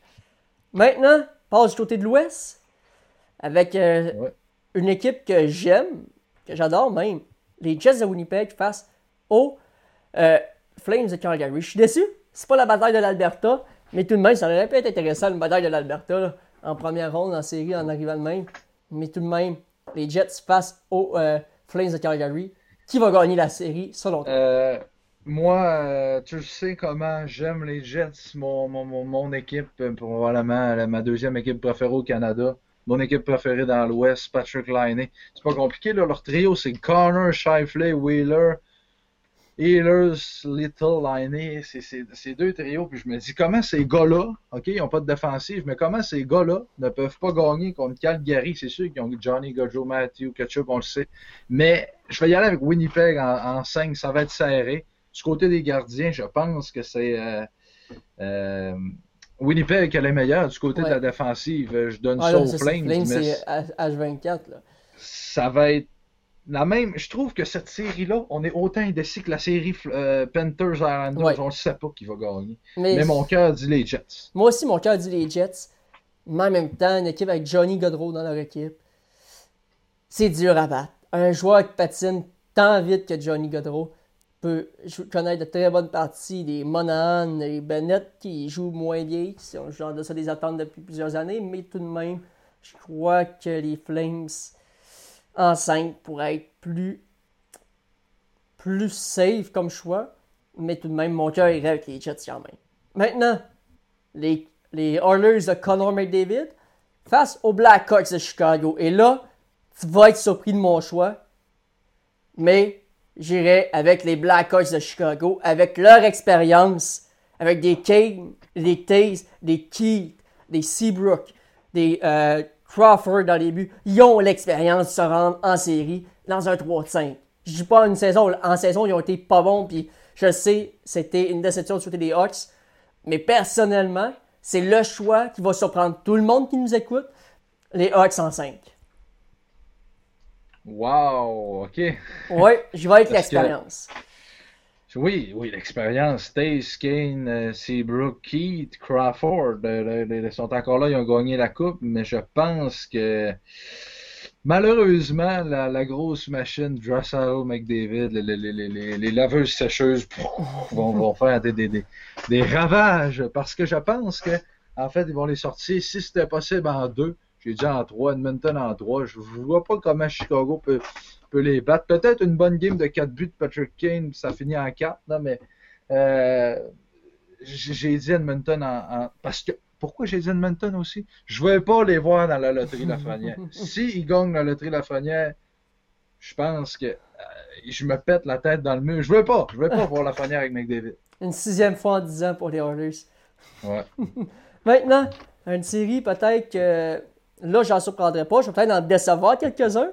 Maintenant, passe du côté de l'Ouest, avec euh, Ouais. une équipe que j'aime, que j'adore même, les Jets de Winnipeg face aux euh, Flames de Calgary. Je suis déçu, c'est pas la bataille de l'Alberta, mais tout de même, ça aurait pu être intéressant, une bataille de l'Alberta, en première ronde, en série, en arrivant de même. Mais tout de même, les Jets face aux euh, Flames de Calgary. Qui va gagner la série, selon toi? Euh, moi, euh, tu sais comment j'aime les Jets, mon, mon, mon, équipe, probablement ma deuxième équipe préférée au Canada. Mon équipe préférée dans l'Ouest, Patrick Liney. C'est pas compliqué, là. Leur trio, c'est Connor, Shifley, Wheeler, Healers, Little, Liney. C'est deux trios. Puis je me dis, comment ces gars-là, OK, ils n'ont pas de défensive, mais comment ces gars-là ne peuvent pas gagner contre Calgary? C'est sûr qu'ils ont Johnny, Gojo, Matthew, Ketchup, on le sait. Mais je vais y aller avec Winnipeg en, en 5, ça va être serré. Du côté des gardiens, je pense que c'est euh, euh, Winnipeg qui est le meilleur. Du côté Ouais. de la défensive, je donne Ah, ça aux Flames, Flames, mais c'est H24. Là. ça va être la même. Je trouve que cette série-là, on est autant indécis que la série euh, Panthers Islanders. Ouais. On ne sait pas qui va gagner. Mais, Mais mon cœur dit les Jets. moi aussi, mon cœur dit les Jets. Mais en même temps, une équipe avec Johnny Godreau dans leur équipe, c'est dur à battre. Un joueur qui patine tant vite que Johnny Godreau peut connaître de très bonnes parties. Des Monahan, des Bennett qui jouent moins bien, qui sont genre de ça des attentes depuis plusieurs années, mais tout de même, je crois que les Flames en 5 pourraient être plus, plus safe comme choix, mais tout de même, mon cœur irait avec les Jets quand même. Maintenant, les, les Oilers de Connor McDavid face aux Blackhawks de Chicago. Et là, tu vas être surpris de mon choix, mais j'irai avec les Blackhawks de Chicago, avec leur expérience, avec des Kane, des Taze, des Keith, des Seabrook, des euh, Crawford dans les buts. Ils ont l'expérience de se rendre en série dans un 3-5. Je dis pas une saison, en saison, ils ont été pas bons, puis je sais, c'était une déception du côté des Hawks, mais personnellement, c'est le choix qui va surprendre tout le monde qui nous écoute, les Hawks en 5. Wow, OK. Ouais, je vais avec que- l'expérience. Oui, oui, l'expérience. Taze, Kane, euh, Seabrook, Keith, Crawford, euh, euh, ils sont encore là, ils ont gagné la coupe, mais je pense que malheureusement, la, la grosse machine Dressel, McDavid, les, les, les, les, les laveuses sécheuses vont, vont faire des, des, des, des ravages parce que je pense que en fait, ils vont les sortir, si c'était possible, en deux. J'ai dit en trois, Edmonton en trois. Je ne vois pas comment Chicago peut, les battre. Peut-être une bonne game de 4 buts de Patrick Kane, ça finit en 4, non, mais euh, j'ai dit Edmonton en, en- Parce que. Pourquoi j'ai dit Edmonton aussi? Je ne vais pas les voir dans la loterie Lafrenière. si ils gagnent la loterie Lafrenière, je pense que euh, je me pète la tête dans le mur. Je ne veux pas. Je veux pas voir Lafrenière avec McDavid. Une sixième fois en 10 ans pour les Oilers. Ouais. Maintenant, une série peut-être que là, j'en surprendrai pas. Je vais peut-être en décevoir quelques-uns.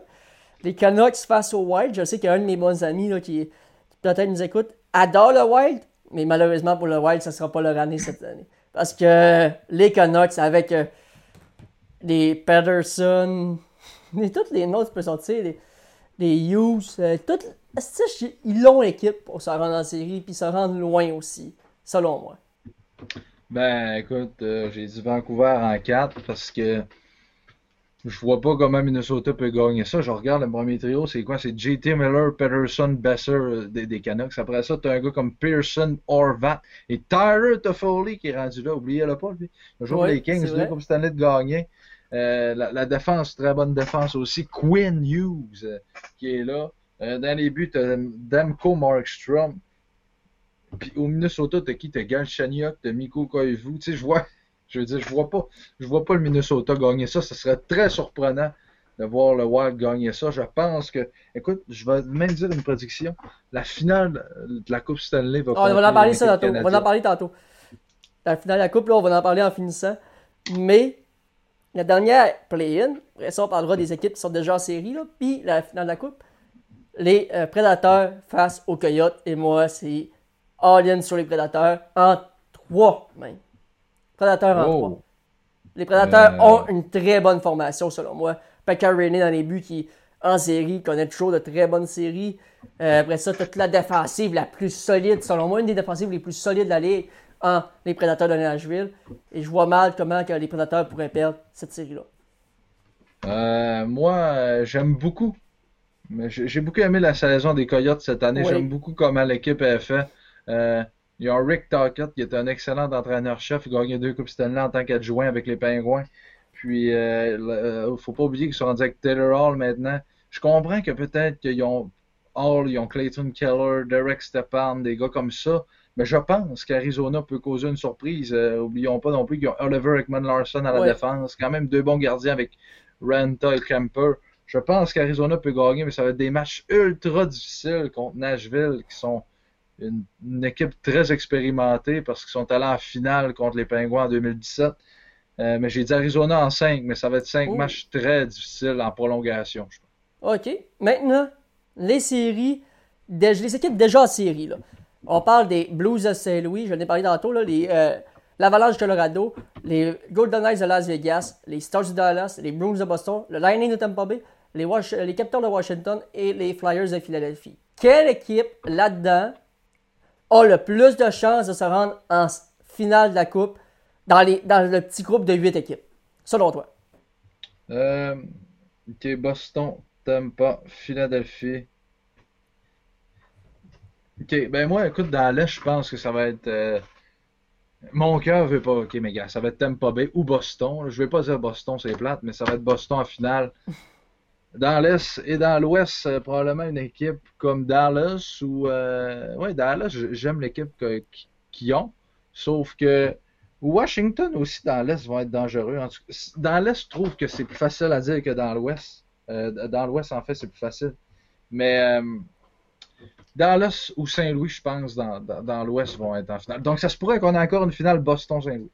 Les Canucks face au Wild. Je sais qu'il de mes bons amis qui, peut-être nous écoute, adore le Wild, mais malheureusement pour le Wild, ça ne sera pas leur année cette année. Parce que les Canucks, avec les Patterson, et tous les noms tu peux sortir, les, les Hughes, euh, toutes, ils ont l'équipe pour se rendre en série puis se rendre loin aussi, selon moi. Ben, écoute, euh, j'ai dit Vancouver en 4 parce que je vois pas comment Minnesota peut gagner ça. Je regarde le premier trio, c'est quoi? C'est JT Miller, Peterson, Besser euh, des, des Canucks. Après ça, t'as un gars comme Pearson, Orvat et Tyler Toffoli qui est rendu là. Oubliez-le pas, lui. Le jour les Kings, vrai. comme cette année de gagner. Euh, la, la défense, très bonne défense aussi. Quinn Hughes euh, qui est là. Euh, dans les buts, t'as Demko Markstrom. Puis au Minnesota, t'as qui? T'as Galchenyuk, t'as Mikko Koivu. Tu sais, je vois, je veux dire, je vois pas, je vois pas le Minnesota gagner ça. Ce serait très surprenant de voir le Wild gagner ça. Je pense que, écoute, je vais même dire une prédiction. La finale de la Coupe Stanley va Ah, on va en parler ça tantôt. On va en parler tantôt. La finale de la Coupe, là, on va en parler en finissant. Mais la dernière play-in, après ça, on parlera des équipes qui sont déjà en série, là, puis la finale de la Coupe. Les euh, Prédateurs face aux Coyotes. Et moi, c'est all-in sur les Prédateurs en 3 même. Prédateurs en 3. Oh. Les Prédateurs Euh. ont une très bonne formation, selon moi. Pekka Rinne dans les buts qui, en série, connaît toujours de très bonnes séries. Euh, après ça, toute la défensive la plus solide, selon moi, une des défensives les plus solides de la Ligue en les Prédateurs de Nashville. Et je vois mal comment que les Prédateurs pourraient perdre cette série-là. Euh, moi, j'aime beaucoup. J'ai j'ai beaucoup aimé la saison des Coyotes cette année. Oui. J'aime beaucoup comment l'équipe a fait. Il y a Rick Tocchet qui est un excellent entraîneur-chef. Il a gagné deux Coupes Stanley en tant qu'adjoint avec les Pingouins. Puis, euh, euh, faut pas oublier qu'ils sont rendus avec Taylor Hall maintenant. Je comprends que peut-être qu'ils ont Hall, ils ont Clayton Keller, Derek Stepan, des gars comme ça. Mais je pense qu'Arizona peut causer une surprise. Euh, oublions pas non plus qu'ils ont Oliver Ekman Larson à la Ouais. défense. Quand même deux bons gardiens avec Renta et Kemper. Je pense qu'Arizona peut gagner, mais ça va être des matchs ultra difficiles contre Nashville, qui sont une, une équipe très expérimentée parce qu'ils sont allés en finale contre les Pingouins en 2017. Euh, mais j'ai dit Arizona en 5, mais ça va être 5 Oh. matchs très difficiles en prolongation. je pense. OK. Maintenant, les séries, les équipes déjà en série. Là. On parle des Blues de Saint-Louis, je l'ai parlé tantôt, là, les, euh, l'Avalanche de Colorado, les Golden Knights de Las Vegas, les Stars de Dallas, les Bruins de Boston, le Lightning de Tampa Bay, les, Wash- les Capitals de Washington et les Flyers de Philadelphie. Quelle équipe là-dedans a le plus de chances de se rendre en finale de la Coupe dans, dans le petit groupe de 8 équipes, selon toi? Euh, ok, Boston, Tampa, Philadelphie. Ok, ben moi, écoute, dans l'Est, je pense que ça va être. euh, Mon cœur veut pas. Ok, mais gars, ça va être Tampa Bay ou Boston. Je vais pas dire Boston, c'est plate, mais ça va être Boston en finale. Dans l'Est et dans l'Ouest, euh, probablement une équipe comme Dallas ou. Euh... Ouais, Dallas, j'aime l'équipe qu'ils ont. Sauf que Washington aussi dans l'Est vont être dangereux. Dans l'Est, je trouve que c'est plus facile à dire que dans l'Ouest. Euh, dans l'Ouest, en fait, c'est plus facile. Mais euh, Dallas ou Saint-Louis, je pense, dans, dans, l'Ouest vont être en finale. Donc, ça se pourrait qu'on ait encore une finale Boston-Saint-Louis.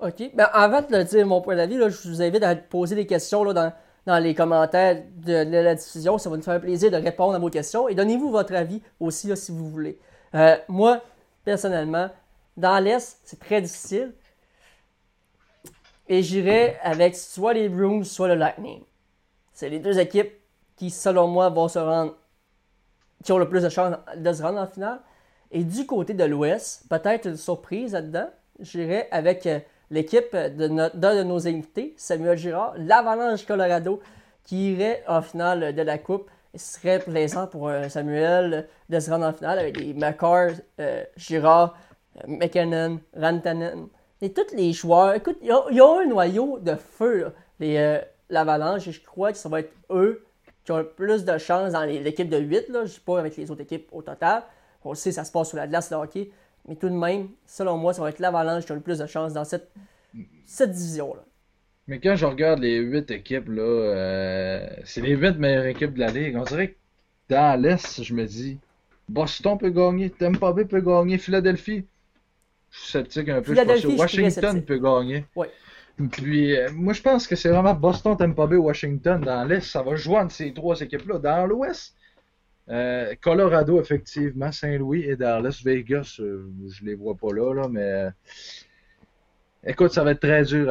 OK. Ben, avant de dire mon point d'avis, je vous invite à poser des questions là, dans, dans les commentaires de, la diffusion. Ça va nous faire plaisir de répondre à vos questions. Et donnez-vous votre avis aussi là, si vous voulez. Euh, moi, personnellement, dans l'Est, c'est très difficile. Et j'irai avec soit les Bruins, soit le Lightning. C'est les deux équipes qui, selon moi, vont se rendre, qui ont le plus de chances de se rendre en finale. Et du côté de l'Ouest, peut-être une surprise là-dedans, j'irai avec euh, l'équipe de no- d'un de nos invités, Samuel Girard, l'Avalanche Colorado, qui irait en finale de la Coupe. Ce serait plaisant pour euh, Samuel de se rendre en finale avec les McCarr, euh, Girard, McKinnon, Rantanen. Et tous les joueurs, écoute, ils ont, ils ont un noyau de feu, euh, l'Avalanche, et je crois que ça va être eux qui ont le plus de chances dans l'équipe de 8, là, je ne sais pas avec les autres équipes au total. On le sait, ça se passe sur la glace de hockey. Mais tout de même, selon moi, ça va être l'Avalanche qui a le plus de chances dans cette, cette division-là. Mais quand je regarde les huit équipes, là, euh, c'est les huit meilleures équipes de la Ligue. On dirait que dans l'Est, je me dis, Boston peut gagner, Tampa Bay peut gagner, Philadelphie. Je suis sceptique un peu. Je suis pas sûr. Washington peut gagner. Ouais. Puis, euh, moi, je pense que c'est vraiment Boston, Tampa Bay, Washington dans l'Est. Ça va jouer entre ces trois équipes-là. Dans l'Ouest, euh, Colorado, effectivement, Saint-Louis et Dallas, Vegas, euh, je les vois pas là, mais euh, écoute, ça va être très dur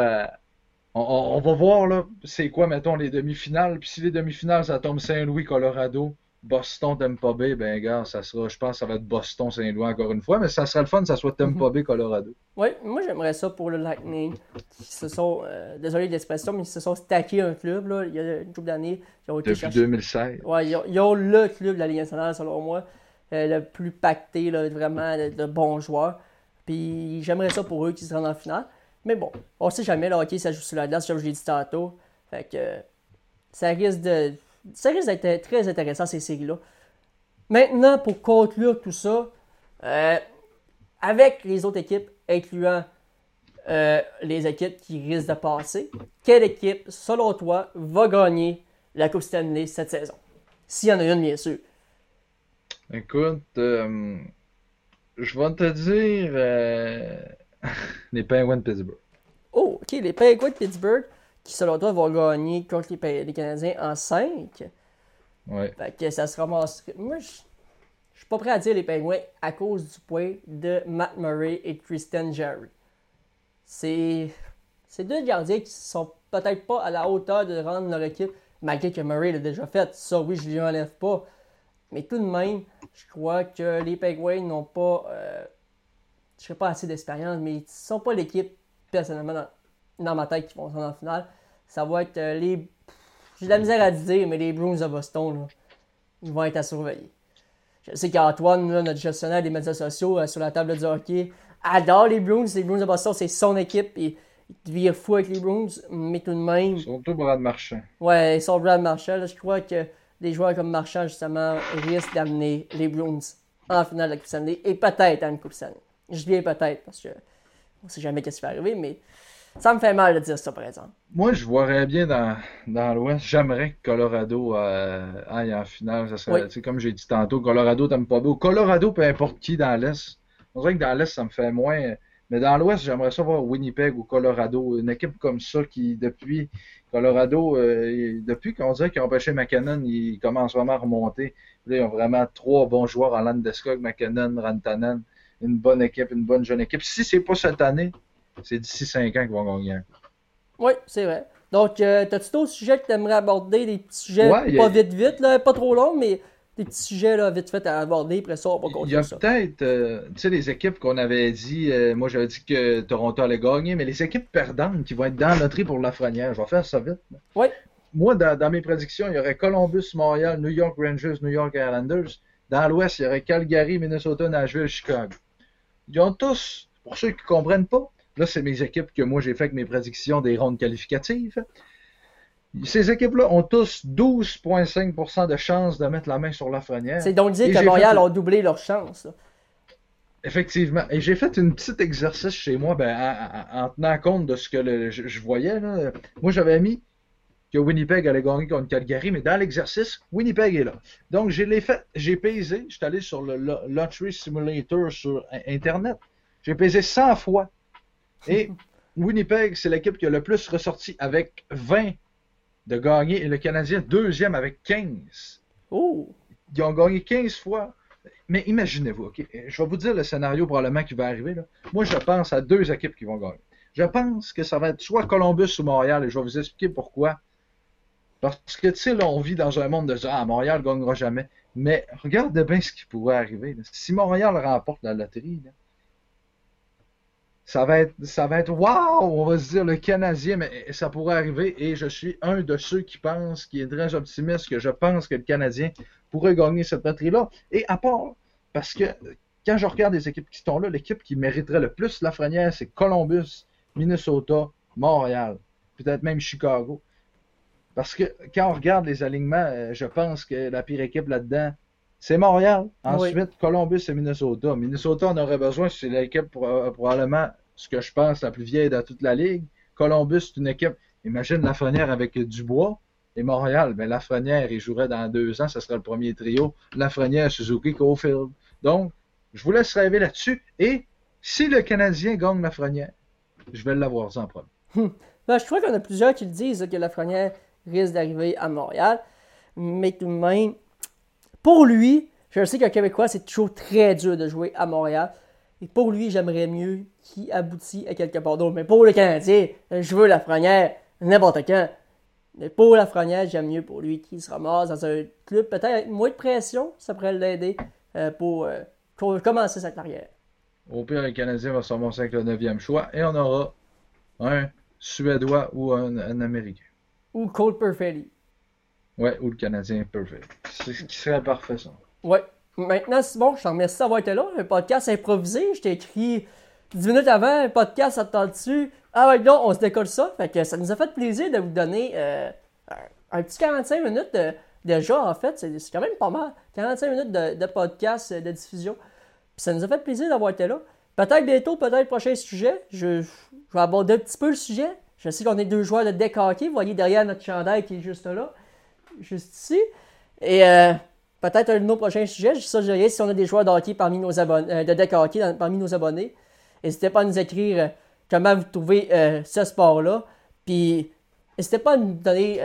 on va voir là, c'est quoi, mettons, les demi-finales. Puis si les demi-finales, ça tombe Saint-Louis, Colorado, Boston Tampa Bay, ben gars, ça sera, je pense que ça va être Boston Saint-Louis encore une fois, mais ça serait le fun que ça soit Tampa Bay Colorado. Oui, moi j'aimerais ça pour le Lightning. Qui se sont, euh, désolé de l'expression, mais ils se sont stackés un club là, il y a une couple d'années. Depuis chercher- 2016. Ouais, ils ont, ils ont le club de la Ligue nationale, selon moi. euh, le plus pacté, là, vraiment de, de bons joueurs. Puis j'aimerais ça pour eux qu'ils se rendent en finale. Mais bon, on sait jamais, le hockey, ça joue sur la glace, comme je l'ai dit tantôt. Fait que ça risque de. Ça risque d'être très intéressant, ces séries-là. Maintenant, pour conclure tout ça, euh, avec les autres équipes, incluant euh, les équipes qui risquent de passer, quelle équipe, selon toi, va gagner la Coupe Stanley cette saison? S'il y en a une, bien sûr. Écoute, euh, je vais te dire les Penguins de Pittsburgh. Oh, ok, les Penguins de Pittsburgh, qui selon toi vont gagner contre les, Canadiens en 5. Ouais. Fait que ça se ramasse. Moi, je je suis pas prêt à dire les Penguins à cause du point de Matt Murray et Christian Jerry. C'est. C'est deux gardiens qui sont peut-être pas à la hauteur de rendre leur équipe, malgré que Murray l'a déjà fait. Ça, oui, je lui enlève pas. Mais tout de même, je crois que les Penguins n'ont pas. euh, je sais pas assez d'expérience, mais ils sont pas l'équipe, personnellement, dans, dans ma tête, qui vont se rendre en finale. Ça va être euh, les. J'ai de la misère à dire, mais les Bruins de Boston, là, ils vont être à surveiller. Je sais qu'Antoine, notre gestionnaire des médias sociaux euh, sur la table du hockey, adore les Bruins. Les Bruins de Boston, c'est son équipe. Et il devient fou avec les Bruins, mais tout de même. Surtout Brad Marchand. Ouais, ils sont Brad Marshall. Je crois que des joueurs comme Marchand, justement, risquent d'amener les Bruins en finale de la Coupe Stanley et peut-être à une Coupe Stanley. Je dis bien peut-être parce que on sait jamais ce qui va arriver, mais ça me fait mal de dire ça, par exemple. Moi, je voirais bien dans, dans l'Ouest. J'aimerais que Colorado euh, aille en finale. Ça serait, Oui. comme j'ai dit tantôt, Colorado, t'aimes pas beau. Colorado, peu importe qui dans l'Est. On dirait que dans l'Est, ça me fait moins. Mais dans l'Ouest, j'aimerais ça voir Winnipeg ou Colorado. Une équipe comme ça qui, depuis Colorado, euh, depuis qu'on dirait qu'ils ont empêché McKinnon, ils commencent vraiment à remonter. Là, ils ont vraiment trois bons joueurs en Landeskog, McKinnon, Rantanen. Une bonne équipe, une bonne jeune équipe. Si c'est pas cette année, c'est d'ici cinq ans qu'ils vont gagner. Oui, c'est vrai. Donc, euh, t'as-tu d'autres sujets que tu aimerais aborder? Des petits sujets Ouais, pas a- vite, vite, là, pas trop longs, mais des petits sujets là, vite fait à aborder. Après ça, on va Il y continuer a peut-être, euh, tu sais, les équipes qu'on avait dit, euh, moi j'avais dit que Toronto allait gagner, mais les équipes perdantes qui vont être dans loterie pour la Lafrenière, je vais faire ça vite. Oui. Moi, dans, dans mes prédictions, il y aurait Columbus, Montréal, New York Rangers, New York Islanders. Dans l'Ouest, il y aurait Calgary, Minnesota, Nashville, Chicago. Ils ont tous, pour ceux qui ne comprennent pas, là c'est mes équipes que moi j'ai fait avec mes prédictions des rondes qualificatives. Ces équipes-là ont tous 12,5% de chances de mettre la main sur la Lafrenière. C'est donc dire que Montréal fait- a doublé leur chance. là. Effectivement. Et j'ai fait une petite exercice chez moi ben, en, en- en tenant compte de ce que le- je, je voyais. Là. Moi, j'avais mis que Winnipeg allait gagner contre Calgary, mais dans l'exercice, Winnipeg est là. Donc, j'ai les fait, j'ai pesé, je suis allé sur le Lo- Lottery Simulator sur Internet. J'ai pesé 100 fois. Et Winnipeg, c'est l'équipe qui a le plus ressorti avec 20 de gagner et le Canadien deuxième avec 15. Oh! Ils ont gagné 15 fois. Mais imaginez-vous, OK? Je vais vous dire le scénario probablement qui va arriver. Là. Moi, je pense à deux équipes qui vont gagner. Je pense que ça va être soit Columbus ou Montréal, et je vais vous expliquer pourquoi. Parce que, tu sais, là, on vit dans un monde de ah, Montréal ne gagnera jamais. Mais regardez bien ce qui pourrait arriver. là. Si Montréal remporte la loterie, là, ça va être, ça va être, waouh, on va se dire le Canadien, mais ça pourrait arriver. Et je suis un de ceux qui pensent, qui est très optimiste, que je pense que le Canadien pourrait gagner cette loterie-là. Et à part, parce que quand je regarde les équipes qui sont là, l'équipe qui mériterait le plus la frenière, c'est Columbus, Minnesota, Montréal, peut-être même Chicago. Parce que quand on regarde les alignements, euh, je pense que la pire équipe là-dedans, c'est Montréal. Ensuite, Columbus et Minnesota. Minnesota, on aurait besoin, c'est l'équipe pour- euh, probablement, ce que je pense, la plus vieille de toute la ligue. Columbus, c'est une équipe, imagine Lafrenière avec Dubois. Et Montréal, ben Lafrenière, il jouerait dans deux ans, ce serait le premier trio. Lafrenière, Suzuki, Caulfield. Donc, je vous laisse rêver là-dessus. Et si le Canadien gagne Lafrenière, je vais l'avoir ça en premier. Ben, je crois qu'on a plusieurs qui le disent que Lafrenière risque d'arriver à Montréal. Mais tout de même, pour lui, je sais qu'un Québécois, c'est toujours très dur de jouer à Montréal. Et pour lui, j'aimerais mieux qu'il aboutisse à quelque part d'autre. Mais pour le Canadien, je veux Lafrenière n'importe quand. Mais pour Lafrenière, j'aime mieux pour lui qu'il se ramasse dans un club peut-être avec moins de pression, ça pourrait l'aider euh, pour euh, co- commencer sa carrière. Au pire, le Canadien va se ramasser avec le 9e choix et on aura un Suédois ou un, un Américain. Ou Cole Perfetti. Ouais, ou le Canadien perfect. C'est ce qui serait parfait, ça. Ouais. Maintenant, bon, je te remercie d'avoir été là. Un podcast improvisé. Je t'ai écrit 10 minutes avant, un podcast, ça te tente dessus. Ah ouais, non, on se décolle ça. Fait que ça nous a fait plaisir de vous donner euh, un, petit 45 minutes déjà, en fait. C'est quand même pas mal. 45 minutes de, podcast, euh, de diffusion. Puis ça nous a fait plaisir d'avoir été là. Peut-être bientôt, peut-être prochain sujet. Je, vais aborder un petit peu le sujet. Je sais qu'on est deux joueurs de deck. Vous voyez derrière notre chandail qui est juste là. Juste ici. Et euh, peut-être un de nos prochains sujets. Je ça, je dirais, si on a des joueurs de hockey parmi nos abonnés, euh, de deck hockey parmi nos abonnés. N'hésitez pas à nous écrire euh, comment vous trouvez ce sport-là. Puis n'hésitez pas à nous donner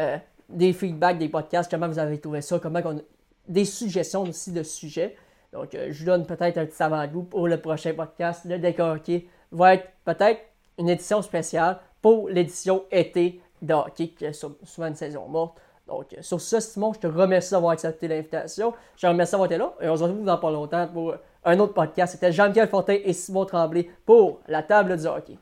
des feedbacks des podcasts, comment vous avez trouvé ça, comment qu'on- des suggestions aussi de sujets. Donc, je vous donne peut-être un petit avant-goût pour le prochain podcast. Le deck hockey va être peut-être une édition spéciale pour l'édition été de hockey, qui est sou- souvent une saison morte. Donc, euh, sur ce, Simon, je te remercie d'avoir accepté l'invitation. Je te remercie d'avoir été là. Et on se retrouve dans pas longtemps pour un autre podcast. C'était Jean-Michel Fortin et Simon Tremblay pour la table du hockey.